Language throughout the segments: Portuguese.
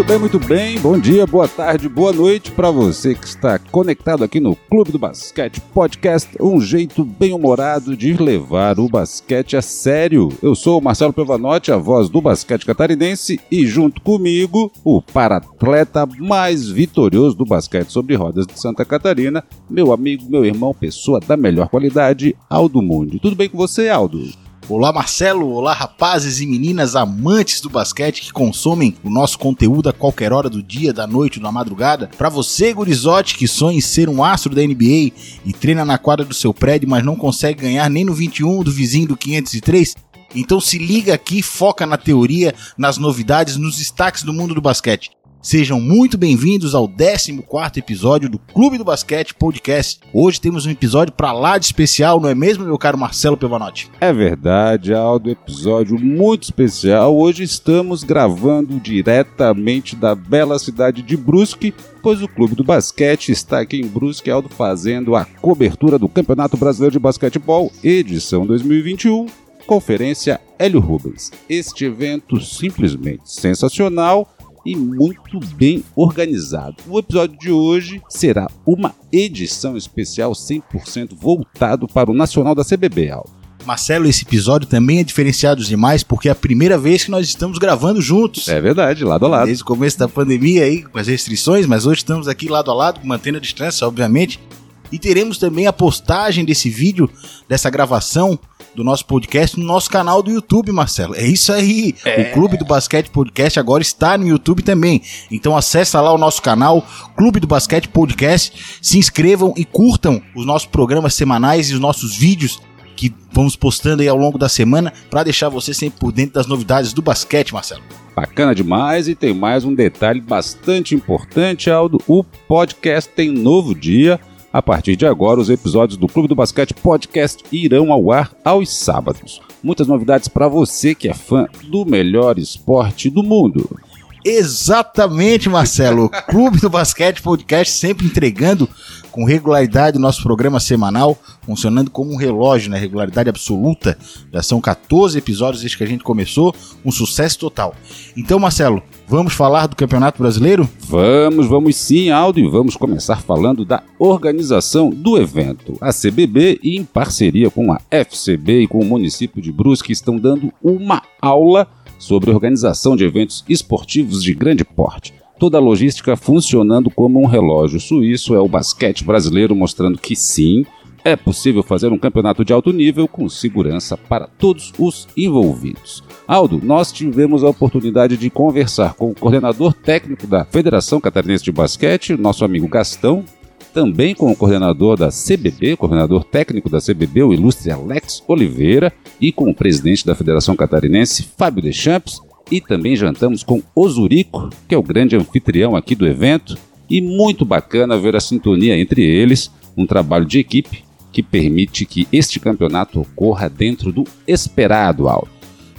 Muito bem, muito bem. Bom dia, boa tarde, boa noite para você que está conectado aqui no Clube do Basquete Podcast, um jeito bem humorado de levar o basquete a sério. Eu sou o Marcelo Pevanotti, a voz do basquete catarinense, e junto comigo, o paratleta mais vitorioso do basquete sobre rodas de Santa Catarina, meu amigo, meu irmão, pessoa da melhor qualidade, Aldo Mundi. Tudo bem com você, Aldo? Olá Marcelo, olá rapazes e meninas amantes do basquete que consomem o nosso conteúdo a qualquer hora do dia, da noite ou da madrugada. Para você, gurizote, que sonha em ser um astro da NBA e treina na quadra do seu prédio, mas não consegue ganhar nem no 21 do vizinho do 503, então se liga aqui, foca na teoria, nas novidades, nos destaques do mundo do basquete. Sejam muito bem-vindos ao 14 episódio do Clube do Basquete Podcast. Hoje temos um episódio para lá de especial, não é mesmo, meu caro Marcelo Pevanotti? É verdade, Aldo, episódio muito especial. Hoje estamos gravando diretamente da bela cidade de Brusque, pois o Clube do Basquete está aqui em Brusque, Aldo, fazendo a cobertura do Campeonato Brasileiro de Basquetebol, edição 2021, Conferência Hélio Rubens. Este evento simplesmente sensacional e muito bem organizado. O episódio de hoje será uma edição especial 100% voltado para o Nacional da CBB. Marcelo, esse episódio também é diferenciado demais porque é a primeira vez que nós estamos gravando juntos. É verdade, lado a lado. Desde o começo da pandemia aí, com as restrições, mas hoje estamos aqui lado a lado, mantendo a distância, obviamente. E teremos também a postagem desse vídeo, dessa gravação do nosso podcast no nosso canal do YouTube, Marcelo. É isso aí. É. O Clube do Basquete Podcast agora está no YouTube também. Então acessa lá o nosso canal, Clube do Basquete Podcast, se inscrevam e curtam os nossos programas semanais e os nossos vídeos que vamos postando aí ao longo da semana para deixar você sempre por dentro das novidades do basquete, Marcelo. Bacana demais e tem mais um detalhe bastante importante, Aldo. O podcast tem novo dia a partir de agora, os episódios do Clube do Basquete Podcast irão ao ar aos sábados. Muitas novidades para você que é fã do melhor esporte do mundo. Exatamente, Marcelo. Clube do Basquete Podcast sempre entregando com regularidade o nosso programa semanal, funcionando como um relógio, né? Regularidade absoluta. Já são 14 episódios desde que a gente começou, um sucesso total. Então, Marcelo, vamos falar do Campeonato Brasileiro? Vamos, vamos sim, Aldo, e vamos começar falando da organização do evento. A CBB, em parceria com a FCB e com o município de Brusque, estão dando uma aula sobre organização de eventos esportivos de grande porte. Toda a logística funcionando como um relógio suíço é o basquete brasileiro mostrando que sim, é possível fazer um campeonato de alto nível com segurança para todos os envolvidos. Aldo, nós tivemos a oportunidade de conversar com o coordenador técnico da Federação Catarinense de Basquete, nosso amigo Gastão, também com o coordenador da CBB, coordenador técnico da CBB, o ilustre Alex Oliveira, e com o presidente da Federação Catarinense, Fábio Deschamps, e também jantamos com o Zurico, que é o grande anfitrião aqui do evento, e muito bacana ver a sintonia entre eles, um trabalho de equipe que permite que este campeonato ocorra dentro do esperado, Aldo.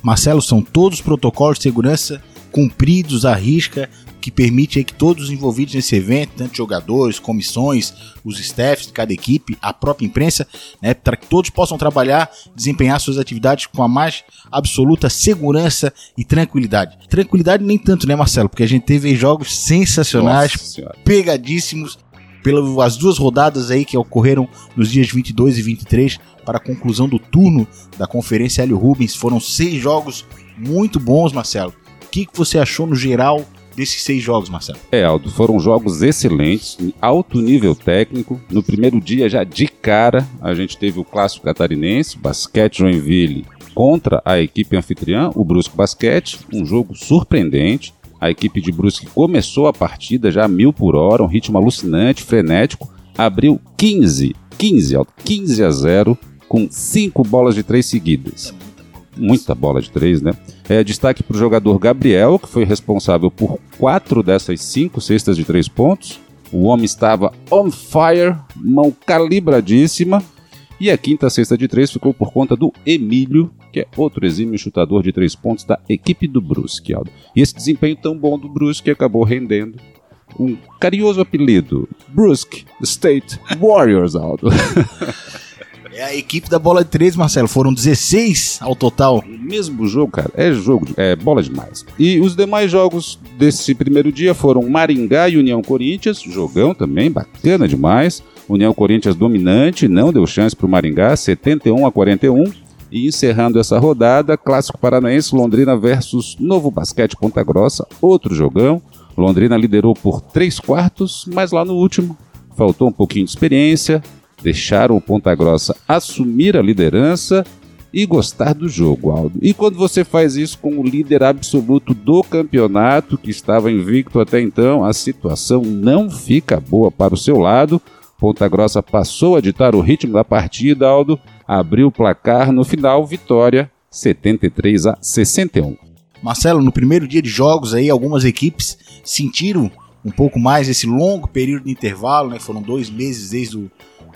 Marcelo, são todos protocolos de segurança cumpridos à risca que permite que todos os envolvidos nesse evento, tanto jogadores, comissões, os staffs de cada equipe, a própria imprensa, né, para que todos possam trabalhar, desempenhar suas atividades com a mais absoluta segurança e tranquilidade. Tranquilidade nem tanto, né, Marcelo? Porque a gente teve jogos sensacionais, pegadíssimos, pelas duas rodadas aí que ocorreram nos dias 22 e 23 para a conclusão do turno da Conferência Hélio Rubens. Foram seis jogos muito bons, Marcelo. O que, que você achou no geral desses seis jogos, Marcelo? É, Aldo, foram jogos excelentes, alto nível técnico. No primeiro dia, já de cara, a gente teve o clássico catarinense, Basquete Joinville contra a equipe anfitriã, o Brusco Basquete, um jogo surpreendente. A equipe de Brusque começou a partida já a mil por hora, um ritmo alucinante, frenético, abriu 15, 15, 15 a 0 com cinco bolas de três seguidas muita bola de três, né? É, destaque para o jogador Gabriel, que foi responsável por quatro dessas cinco cestas de três pontos. O homem estava on fire, mão calibradíssima. E a quinta cesta de três ficou por conta do Emílio, que é outro exímio chutador de três pontos da equipe do Brusque, Aldo. E esse desempenho tão bom do Brusque acabou rendendo um carinhoso apelido, Brusque State Warriors, Aldo. É a equipe da bola de três, Marcelo. Foram 16 ao total. O mesmo jogo, cara, é jogo, de, é bola demais. E os demais jogos desse primeiro dia foram Maringá e União Corinthians, jogão também, bacana demais. União Corinthians dominante, não deu chance para o Maringá, 71 a 41. E encerrando essa rodada, Clássico Paranaense Londrina versus Novo Basquete Ponta Grossa, outro jogão. Londrina liderou por três quartos, mas lá no último faltou um pouquinho de experiência, deixaram o Ponta Grossa assumir a liderança e gostar do jogo, Aldo. E quando você faz isso com o líder absoluto do campeonato, que estava invicto até então, a situação não fica boa para o seu lado. Ponta Grossa passou a ditar o ritmo da partida, Aldo, abriu o placar no final, vitória 73 a 61. Marcelo, no primeiro dia de jogos aí, algumas equipes sentiram um pouco mais esse longo período de intervalo, né? Foram dois meses desde o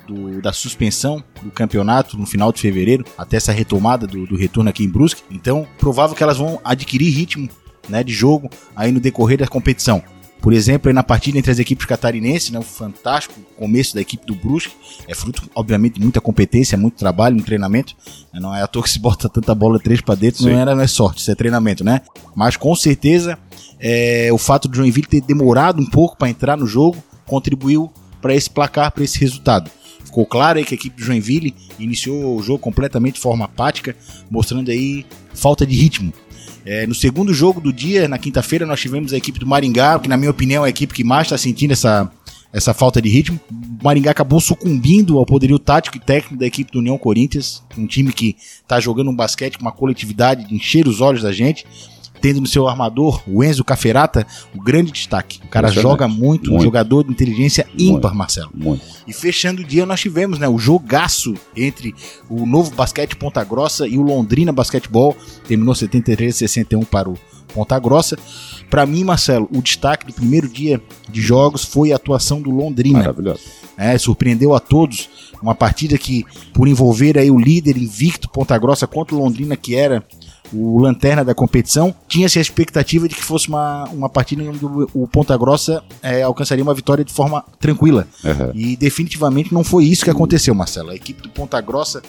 do, da suspensão do campeonato no final de fevereiro, até essa retomada do, do retorno aqui em Brusque. Então, provável que elas vão adquirir ritmo né, de jogo aí no decorrer da competição. Por exemplo, na partida entre as equipes catarinenses, né, o fantástico começo da equipe do Brusque, é fruto, obviamente, de muita competência, muito trabalho, muito treinamento. Não é à toa que se bota tanta bola três para dentro, não, era, não é sorte, isso é treinamento, né? Mas com certeza, é, o fato do Joinville ter demorado um pouco para entrar no jogo contribuiu para esse placar, para esse resultado. Ficou claro aí que a equipe do Joinville iniciou o jogo completamente de forma apática, mostrando aí falta de ritmo. É, no segundo jogo do dia, na quinta-feira, nós tivemos a equipe do Maringá, que na minha opinião é a equipe que mais está sentindo essa, essa falta de ritmo. O Maringá acabou sucumbindo ao poderio tático e técnico da equipe do União Corinthians, um time que está jogando um basquete com uma coletividade de encher os olhos da gente tendo no seu armador o Enzo Caferata o grande destaque. O cara joga muito, muito, um jogador de inteligência ímpar, muito, Marcelo. Muito. E fechando o dia nós tivemos né, o jogaço entre o novo basquete Ponta Grossa e o Londrina Basquetebol. Terminou 73 61 para o Ponta Grossa. Para mim, Marcelo, o destaque do primeiro dia de jogos foi a atuação do Londrina. Maravilhoso. É, surpreendeu a todos. Uma partida que, por envolver aí o líder invicto Ponta Grossa contra o Londrina, que era o lanterna da competição, tinha-se a expectativa de que fosse uma, uma partida onde o, Ponta Grossa é, alcançaria uma vitória de forma tranquila. Uhum. E definitivamente não foi isso que aconteceu, Marcelo. A equipe do Ponta Grossa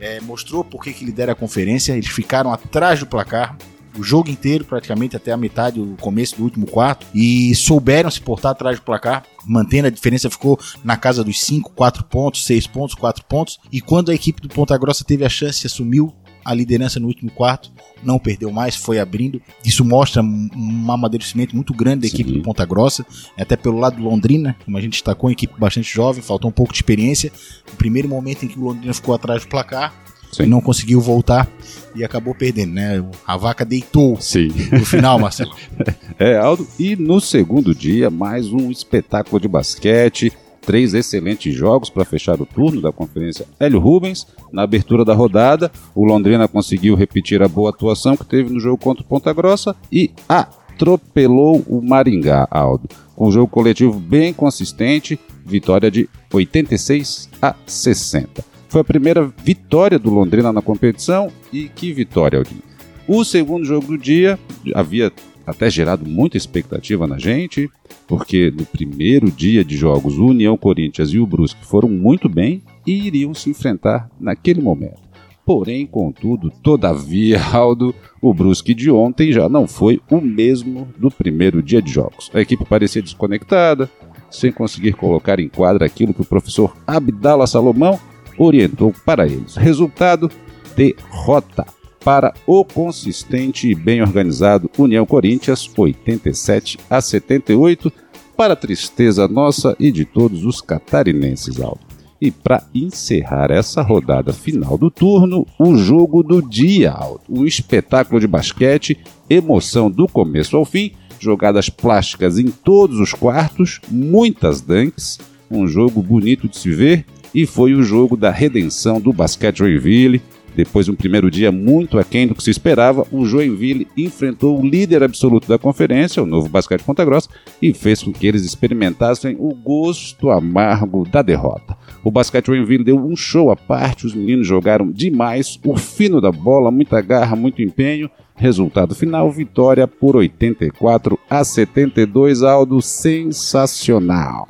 é, mostrou por que lidera a conferência, eles ficaram atrás do placar, o jogo inteiro, praticamente até a metade, o começo do último quarto, e souberam se portar atrás do placar, mantendo a diferença, ficou na casa dos 5, 4 pontos, 6 pontos, 4 pontos, e quando a equipe do Ponta Grossa teve a chance, assumiu a liderança no último quarto, não perdeu mais, foi abrindo. Isso mostra um amadurecimento muito grande da equipe Sim. do Ponta Grossa, até pelo lado do Londrina, como a gente destacou, uma equipe bastante jovem, faltou um pouco de experiência. O primeiro momento em que o Londrina ficou atrás do placar, Sim. não conseguiu voltar e acabou perdendo, né? A vaca deitou Sim. no final, Marcelo. é, Aldo. E no segundo dia, mais um espetáculo de basquete três excelentes jogos para fechar o turno da Conferência Hélio Rubens. Na abertura da rodada, o Londrina conseguiu repetir a boa atuação que teve no jogo contra o Ponta Grossa e atropelou o Maringá, Aldo. Com um jogo coletivo bem consistente, vitória de 86 a 60. Foi a primeira vitória do Londrina na competição e que vitória, Aldinho. O segundo jogo do dia havia até gerado muita expectativa na gente, porque no primeiro dia de jogos o União Corinthians e o Brusque foram muito bem e iriam se enfrentar naquele momento. Porém, contudo, todavia, Aldo, o Brusque de ontem já não foi o mesmo do primeiro dia de jogos. A equipe parecia desconectada, sem conseguir colocar em quadra aquilo que o professor Abdala Salomão orientou para eles. Resultado: derrota para o consistente e bem organizado União Corinthians 87 a 78, para a tristeza nossa e de todos os catarinenses, Aldo. E para encerrar essa rodada final do turno, o jogo do dia, Aldo. Um espetáculo de basquete, emoção do começo ao fim, jogadas plásticas em todos os quartos, muitas dunks, um jogo bonito de se ver e foi o jogo da redenção do basquete Joinville, depois de um primeiro dia muito aquém do que se esperava, o Joinville enfrentou o líder absoluto da conferência, o novo Basquete Ponta Grossa, e fez com que eles experimentassem o gosto amargo da derrota. O Basquete Joinville deu um show à parte, os meninos jogaram demais, o fino da bola, muita garra, muito empenho. Resultado final: vitória por 84 a 72, Aldo sensacional.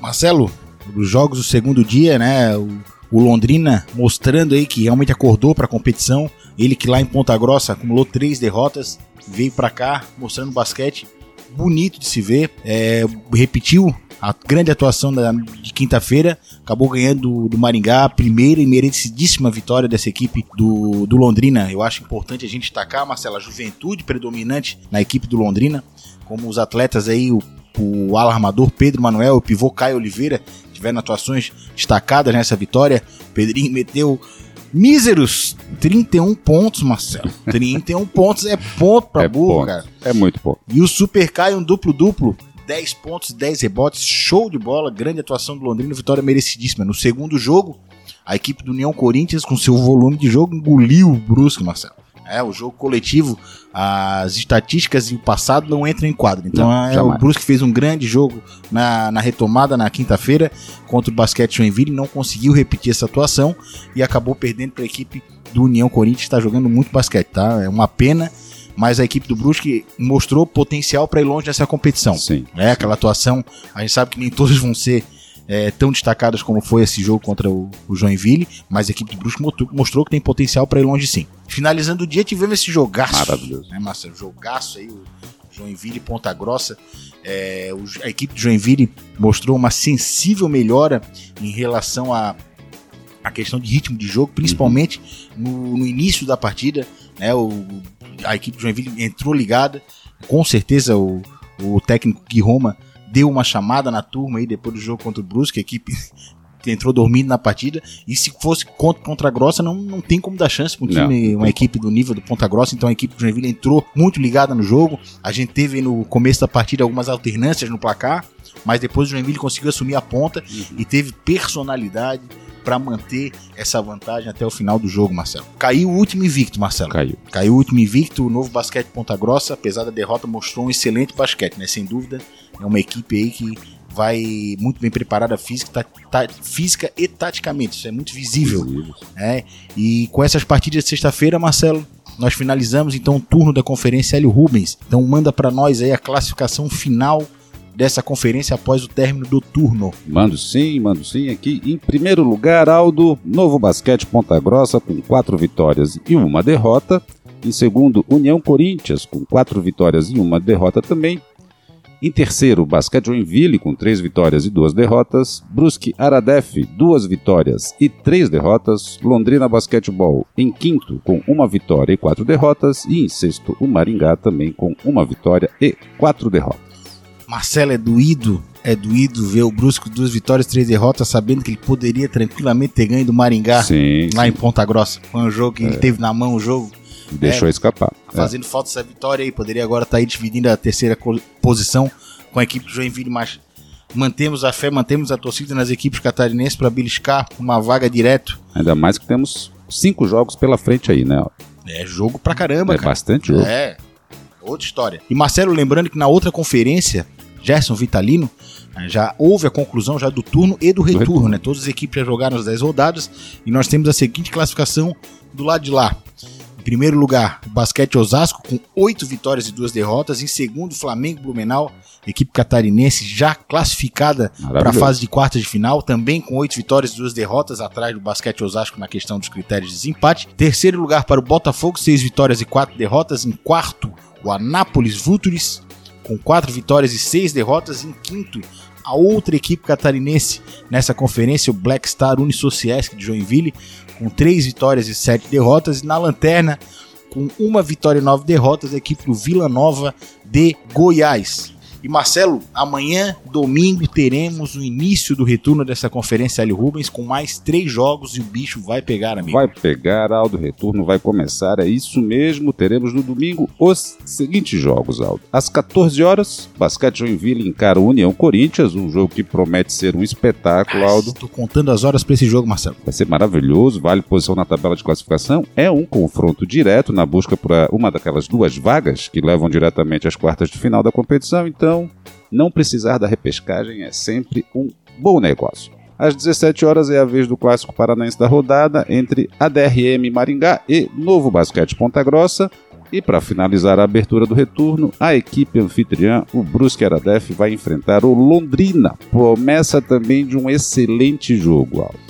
Marcelo, os jogos do segundo dia, né? O O Londrina mostrando aí que realmente acordou para a competição. Ele que lá em Ponta Grossa acumulou três derrotas, veio para cá mostrando basquete bonito de se ver. É, repetiu a grande atuação da, de quinta-feira, acabou ganhando do, do, Maringá primeira e merecidíssima vitória dessa equipe do, do Londrina. Eu acho importante a gente destacar, Marcela, a juventude predominante na equipe do Londrina, como os atletas aí, o, o alarmador Pedro Manuel, o pivô Caio Oliveira, tiveram atuações destacadas nessa vitória. O Pedrinho meteu míseros 31 pontos, Marcelo. 31 pontos é ponto pra é burro, ponto. cara. É muito pouco. E o Super Caio um duplo-duplo. 10 pontos, 10 rebotes, show de bola, grande atuação do Londrina, vitória merecidíssima. No segundo jogo, a equipe do União Corinthians, com seu volume de jogo, engoliu o Brusque, Marcelo. É, o jogo coletivo, as estatísticas e o passado não entram em quadro. Então não, é, o Brusque fez um grande jogo na, na retomada na quinta-feira contra o Basquete Joinville, não conseguiu repetir essa atuação e acabou perdendo para a equipe do União Corinthians, está jogando muito basquete, tá? É uma pena mas a equipe do Brusque mostrou potencial para ir longe nessa competição. Sim. É, aquela atuação, a gente sabe que nem todos vão ser é, tão destacadas como foi esse jogo contra o, o Joinville, mas a equipe do Brusque mostrou que tem potencial para ir longe sim. Finalizando o dia, tivemos esse jogaço. Maravilhoso. Né, Marcelo? Jogaço aí, o Joinville e Ponta Grossa. É, a equipe do Joinville mostrou uma sensível melhora em relação a a questão de ritmo de jogo, principalmente uhum. no, no, início da partida. Né, o, a equipe do Joinville entrou ligada. Com certeza o, o técnico Gui Roma deu uma chamada na turma aí depois do jogo contra o Brusque, a equipe entrou dormindo na partida. E se fosse contra Ponta Grossa, não, não tem como dar chance para um time, não. uma equipe do nível do Ponta Grossa. Então a equipe do Joinville entrou muito ligada no jogo. A gente teve no começo da partida algumas alternâncias no placar, mas depois o Joinville conseguiu assumir a ponta uhum. e teve personalidade para manter essa vantagem até o final do jogo, Marcelo. Caiu o último invicto, Marcelo. Caiu. Caiu o último invicto, o novo basquete Ponta Grossa, apesar da derrota, mostrou um excelente basquete, né? Sem dúvida, é uma equipe aí que vai muito bem preparada física, tá, tá, física e taticamente, isso é muito visível. visível. É, e com essas partidas de sexta-feira, Marcelo, nós finalizamos então o turno da conferência Hélio Rubens. Então manda para nós aí a classificação final dessa conferência após o término do turno. Mando sim, mando sim. Aqui em primeiro lugar, Aldo, Novo Basquete Ponta Grossa com quatro vitórias e uma derrota. Em segundo, União Corinthians com quatro vitórias e uma derrota também. Em terceiro, Basquete Joinville com três vitórias e duas derrotas. Brusque Aradef, duas vitórias e três derrotas. Londrina Basquetebol em quinto com uma vitória e quatro derrotas. E em sexto, o Maringá também com uma vitória e quatro derrotas. Marcelo é doído, é doído ver o Brusco duas vitórias, três derrotas, sabendo que ele poderia tranquilamente ter ganho do Maringá sim, lá sim. em Ponta Grossa. Foi um jogo que é. ele teve na mão o jogo. Deixou é, escapar. É. Fazendo é. falta essa vitória aí, poderia agora estar tá aí dividindo a terceira posição com a equipe do Joinville, mas mantemos a fé, mantemos a torcida nas equipes catarinenses para beliscar uma vaga direto. Ainda mais que temos cinco jogos pela frente aí, né? É jogo pra caramba, é cara. bastante jogo. É, outra história. E Marcelo, lembrando que na outra conferência Gerson Vitalino, né, já houve a conclusão já do turno e do retorno, do retorno. né? Todas as equipes já jogaram as 10 rodadas e nós temos a seguinte classificação do lado de lá. Em primeiro lugar, o Basquete Osasco com 8 vitórias e 2 derrotas. Em segundo, Flamengo Blumenau, equipe catarinense já classificada para a fase de quartas de final, também com 8 vitórias e 2 derrotas, atrás do Basquete Osasco na questão dos critérios de desempate. Terceiro lugar para o Botafogo, 6 vitórias e 4 derrotas. Em quarto, o Anápolis Vultures, com quatro vitórias e seis derrotas. Em quinto, a outra equipe catarinense nessa conferência, o Black Star Unisociesc de Joinville, com três vitórias e sete derrotas. E na lanterna, com uma vitória e nove derrotas, a equipe do Vila Nova de Goiás. E Marcelo, amanhã, domingo, teremos o início do retorno dessa conferência L. Rubens com mais três jogos e o bicho vai pegar, amigo. Vai pegar, Aldo. O retorno vai começar. É isso mesmo. Teremos no domingo os seguintes jogos, Aldo. Às 14 horas, Basquete Joinville encara o União Corinthians, um jogo que promete ser um espetáculo, Aldo. Estou contando as horas para esse jogo, Marcelo. Vai ser maravilhoso. Vale posição na tabela de classificação. É um confronto direto na busca por uma daquelas duas vagas que levam diretamente às quartas de final da competição. Então, então, não precisar da repescagem é sempre um bom negócio. Às 17 horas é a vez do clássico paranaense da rodada entre ADRM Maringá e Novo Basquete Ponta Grossa. E para finalizar a abertura do retorno, a equipe anfitriã, o Brusque Aradef, vai enfrentar o Londrina. Promessa também de um excelente jogo, Aldo.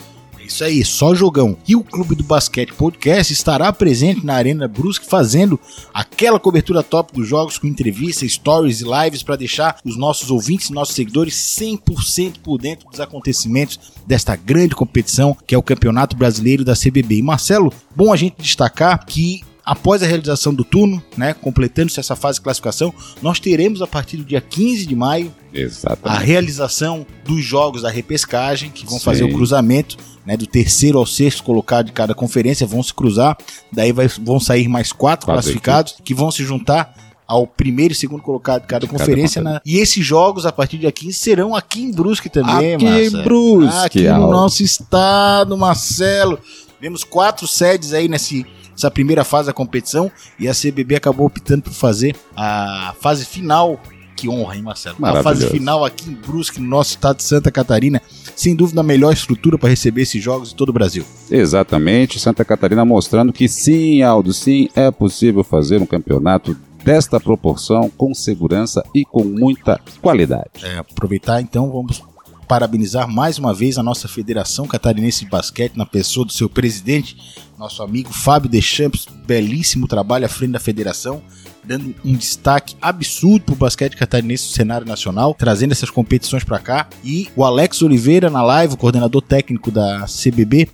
Isso aí, só jogão. E o Clube do Basquete Podcast estará presente na Arena Brusque fazendo aquela cobertura top dos jogos com entrevistas, stories e lives para deixar os nossos ouvintes e nossos seguidores 100% por dentro dos acontecimentos desta grande competição que é o Campeonato Brasileiro da CBB. E Marcelo, bom a gente destacar que após a realização do turno, né, completando-se essa fase de classificação, nós teremos a partir do dia 15 de maio Exatamente. a realização dos jogos da repescagem, que vão Sim. fazer o cruzamento né, do terceiro ao sexto colocado de cada conferência, vão se cruzar, daí vai- vão sair mais quatro, Quatro classificados que vão se juntar ao primeiro e segundo colocado de cada cada conferência. né? E esses jogos, a partir dia 15, serão aqui em Brusque também, Aqui em. Brusque, Aqui no nosso estado, Marcelo. Temos quatro sedes aí nesse, nessa primeira fase da competição e a CBB acabou optando por fazer a fase final. Que honra, hein, Marcelo? A fase final aqui em Brusque, no nosso estado de Santa Catarina. Sem dúvida, a melhor estrutura para receber esses jogos de todo o Brasil. Exatamente, Santa Catarina mostrando que sim, Aldo, sim, é possível fazer um campeonato desta proporção, com segurança e com muita qualidade. É, aproveitar então, vamos parabenizar mais uma vez a nossa Federação Catarinense de Basquete, na pessoa do seu presidente, nosso amigo Fábio Deschamps. Belíssimo trabalho à frente da federação, dando um destaque absurdo para o basquete catarinense no cenário nacional, trazendo essas competições para cá. E o Alex Oliveira, na live, o coordenador técnico da CBB,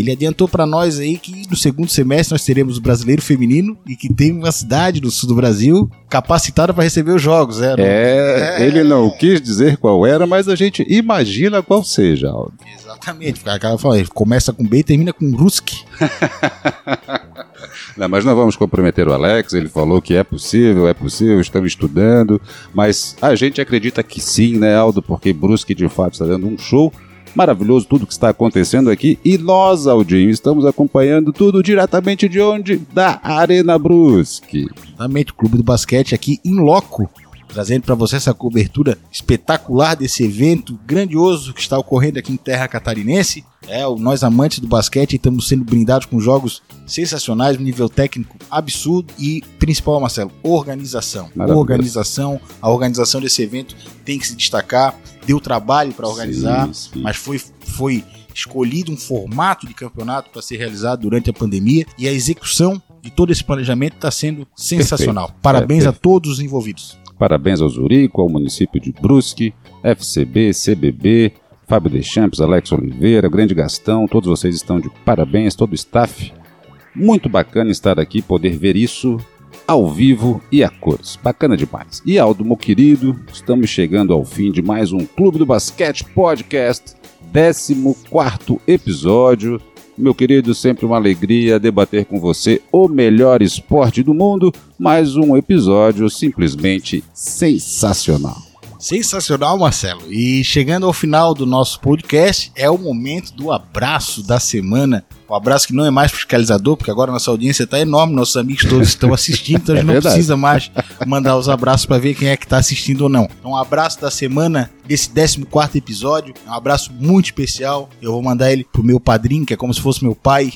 ele adiantou para nós aí que no segundo semestre nós teremos o brasileiro feminino e que tem uma cidade do sul do Brasil capacitada para receber os jogos. É, não- É, É. ele não quis dizer qual era, mas a gente imagina qual seja, Aldo. Exatamente. Aquela fala, ele começa com B e termina com Rusk. Não, mas não vamos comprometer o Alex, ele falou que é possível, é possível, estamos estudando, mas a gente acredita que sim, né, Aldo, porque Brusque de fato está dando um show maravilhoso, tudo que está acontecendo aqui, e nós, Aldinho, estamos acompanhando tudo diretamente de onde? Da Arena Brusque. Exatamente, o Clube do Basquete aqui em loco, trazendo para você essa cobertura espetacular desse evento grandioso que está ocorrendo aqui em terra catarinense. É, o- nós amantes do basquete estamos sendo brindados com jogos sensacionais, um nível técnico absurdo e principal, Marcelo, organização. Maravilhoso. Organização, a organização desse evento tem que se destacar, deu trabalho para organizar, Sim, sim. mas foi, foi escolhido um formato de campeonato para ser realizado durante a pandemia e a execução de todo esse planejamento está sendo sensacional. Parabéns É, a todos os envolvidos. Parabéns ao Zurico, ao município de Brusque, FCB, CBB, Fábio Deschamps, Alex Oliveira, Grande Gastão, todos vocês estão de parabéns, todo o staff. Muito bacana estar aqui, poder ver isso ao vivo e a cores. Bacana demais. E Aldo, meu querido, estamos chegando ao fim de mais um Clube do Basquete Podcast, 14 episódio. Meu querido, sempre uma alegria debater com você o melhor esporte do mundo. Mais um episódio simplesmente sensacional. Sensacional, Marcelo. E chegando ao final do nosso podcast, é o momento do abraço da semana. O abraço que não é mais fiscalizador, porque agora nossa audiência está enorme, nossos amigos todos estão assistindo, então a É gente não verdade. precisa mais mandar os abraços para ver quem é que está assistindo ou não. Então, um abraço da semana desse 14 episódio, um abraço muito especial. Eu vou mandar ele pro meu padrinho, que é como se fosse meu pai,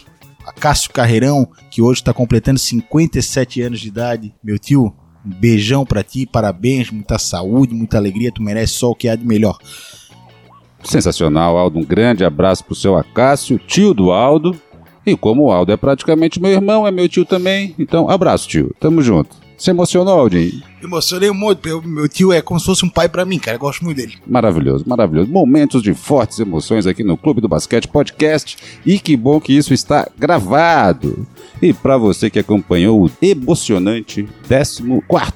Cássio Carreirão, que hoje está completando 57 anos de idade. Meu tio, um beijão pra ti, parabéns, muita saúde, muita alegria, tu merece só o que há de melhor. Sensacional, Aldo. Um grande abraço pro seu Acácio, tio do Aldo. E como o Aldo é praticamente meu irmão, é meu tio também. Então, abraço, tio. Tamo junto. Se emocionou, Aldinho? Emocionei muito, meu, meu tio é como se fosse um pai pra mim, cara, eu gosto muito dele. Maravilhoso, maravilhoso. Momentos de fortes emoções aqui no Clube do Basquete Podcast. E que bom que isso está gravado. E para você que acompanhou o emocionante 14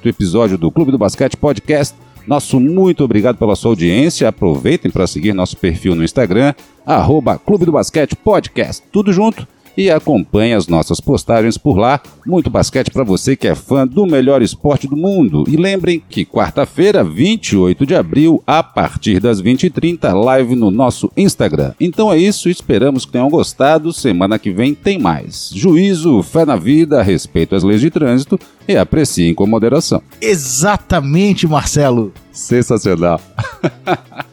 episódio do Clube do Basquete Podcast, nosso muito obrigado pela sua audiência. Aproveitem para seguir nosso perfil no Instagram, arroba Clube do Basquete Podcast. Tudo junto. E acompanhe as nossas postagens por lá. Muito basquete para você que é fã do melhor esporte do mundo. E lembrem que quarta-feira, 28 de abril, a partir das 20h30, live no nosso Instagram. Então é isso, esperamos que tenham gostado. Semana que vem tem mais. Juízo, fé na vida, respeito às leis de trânsito e apreciem com moderação. Exatamente, Marcelo. Sensacional.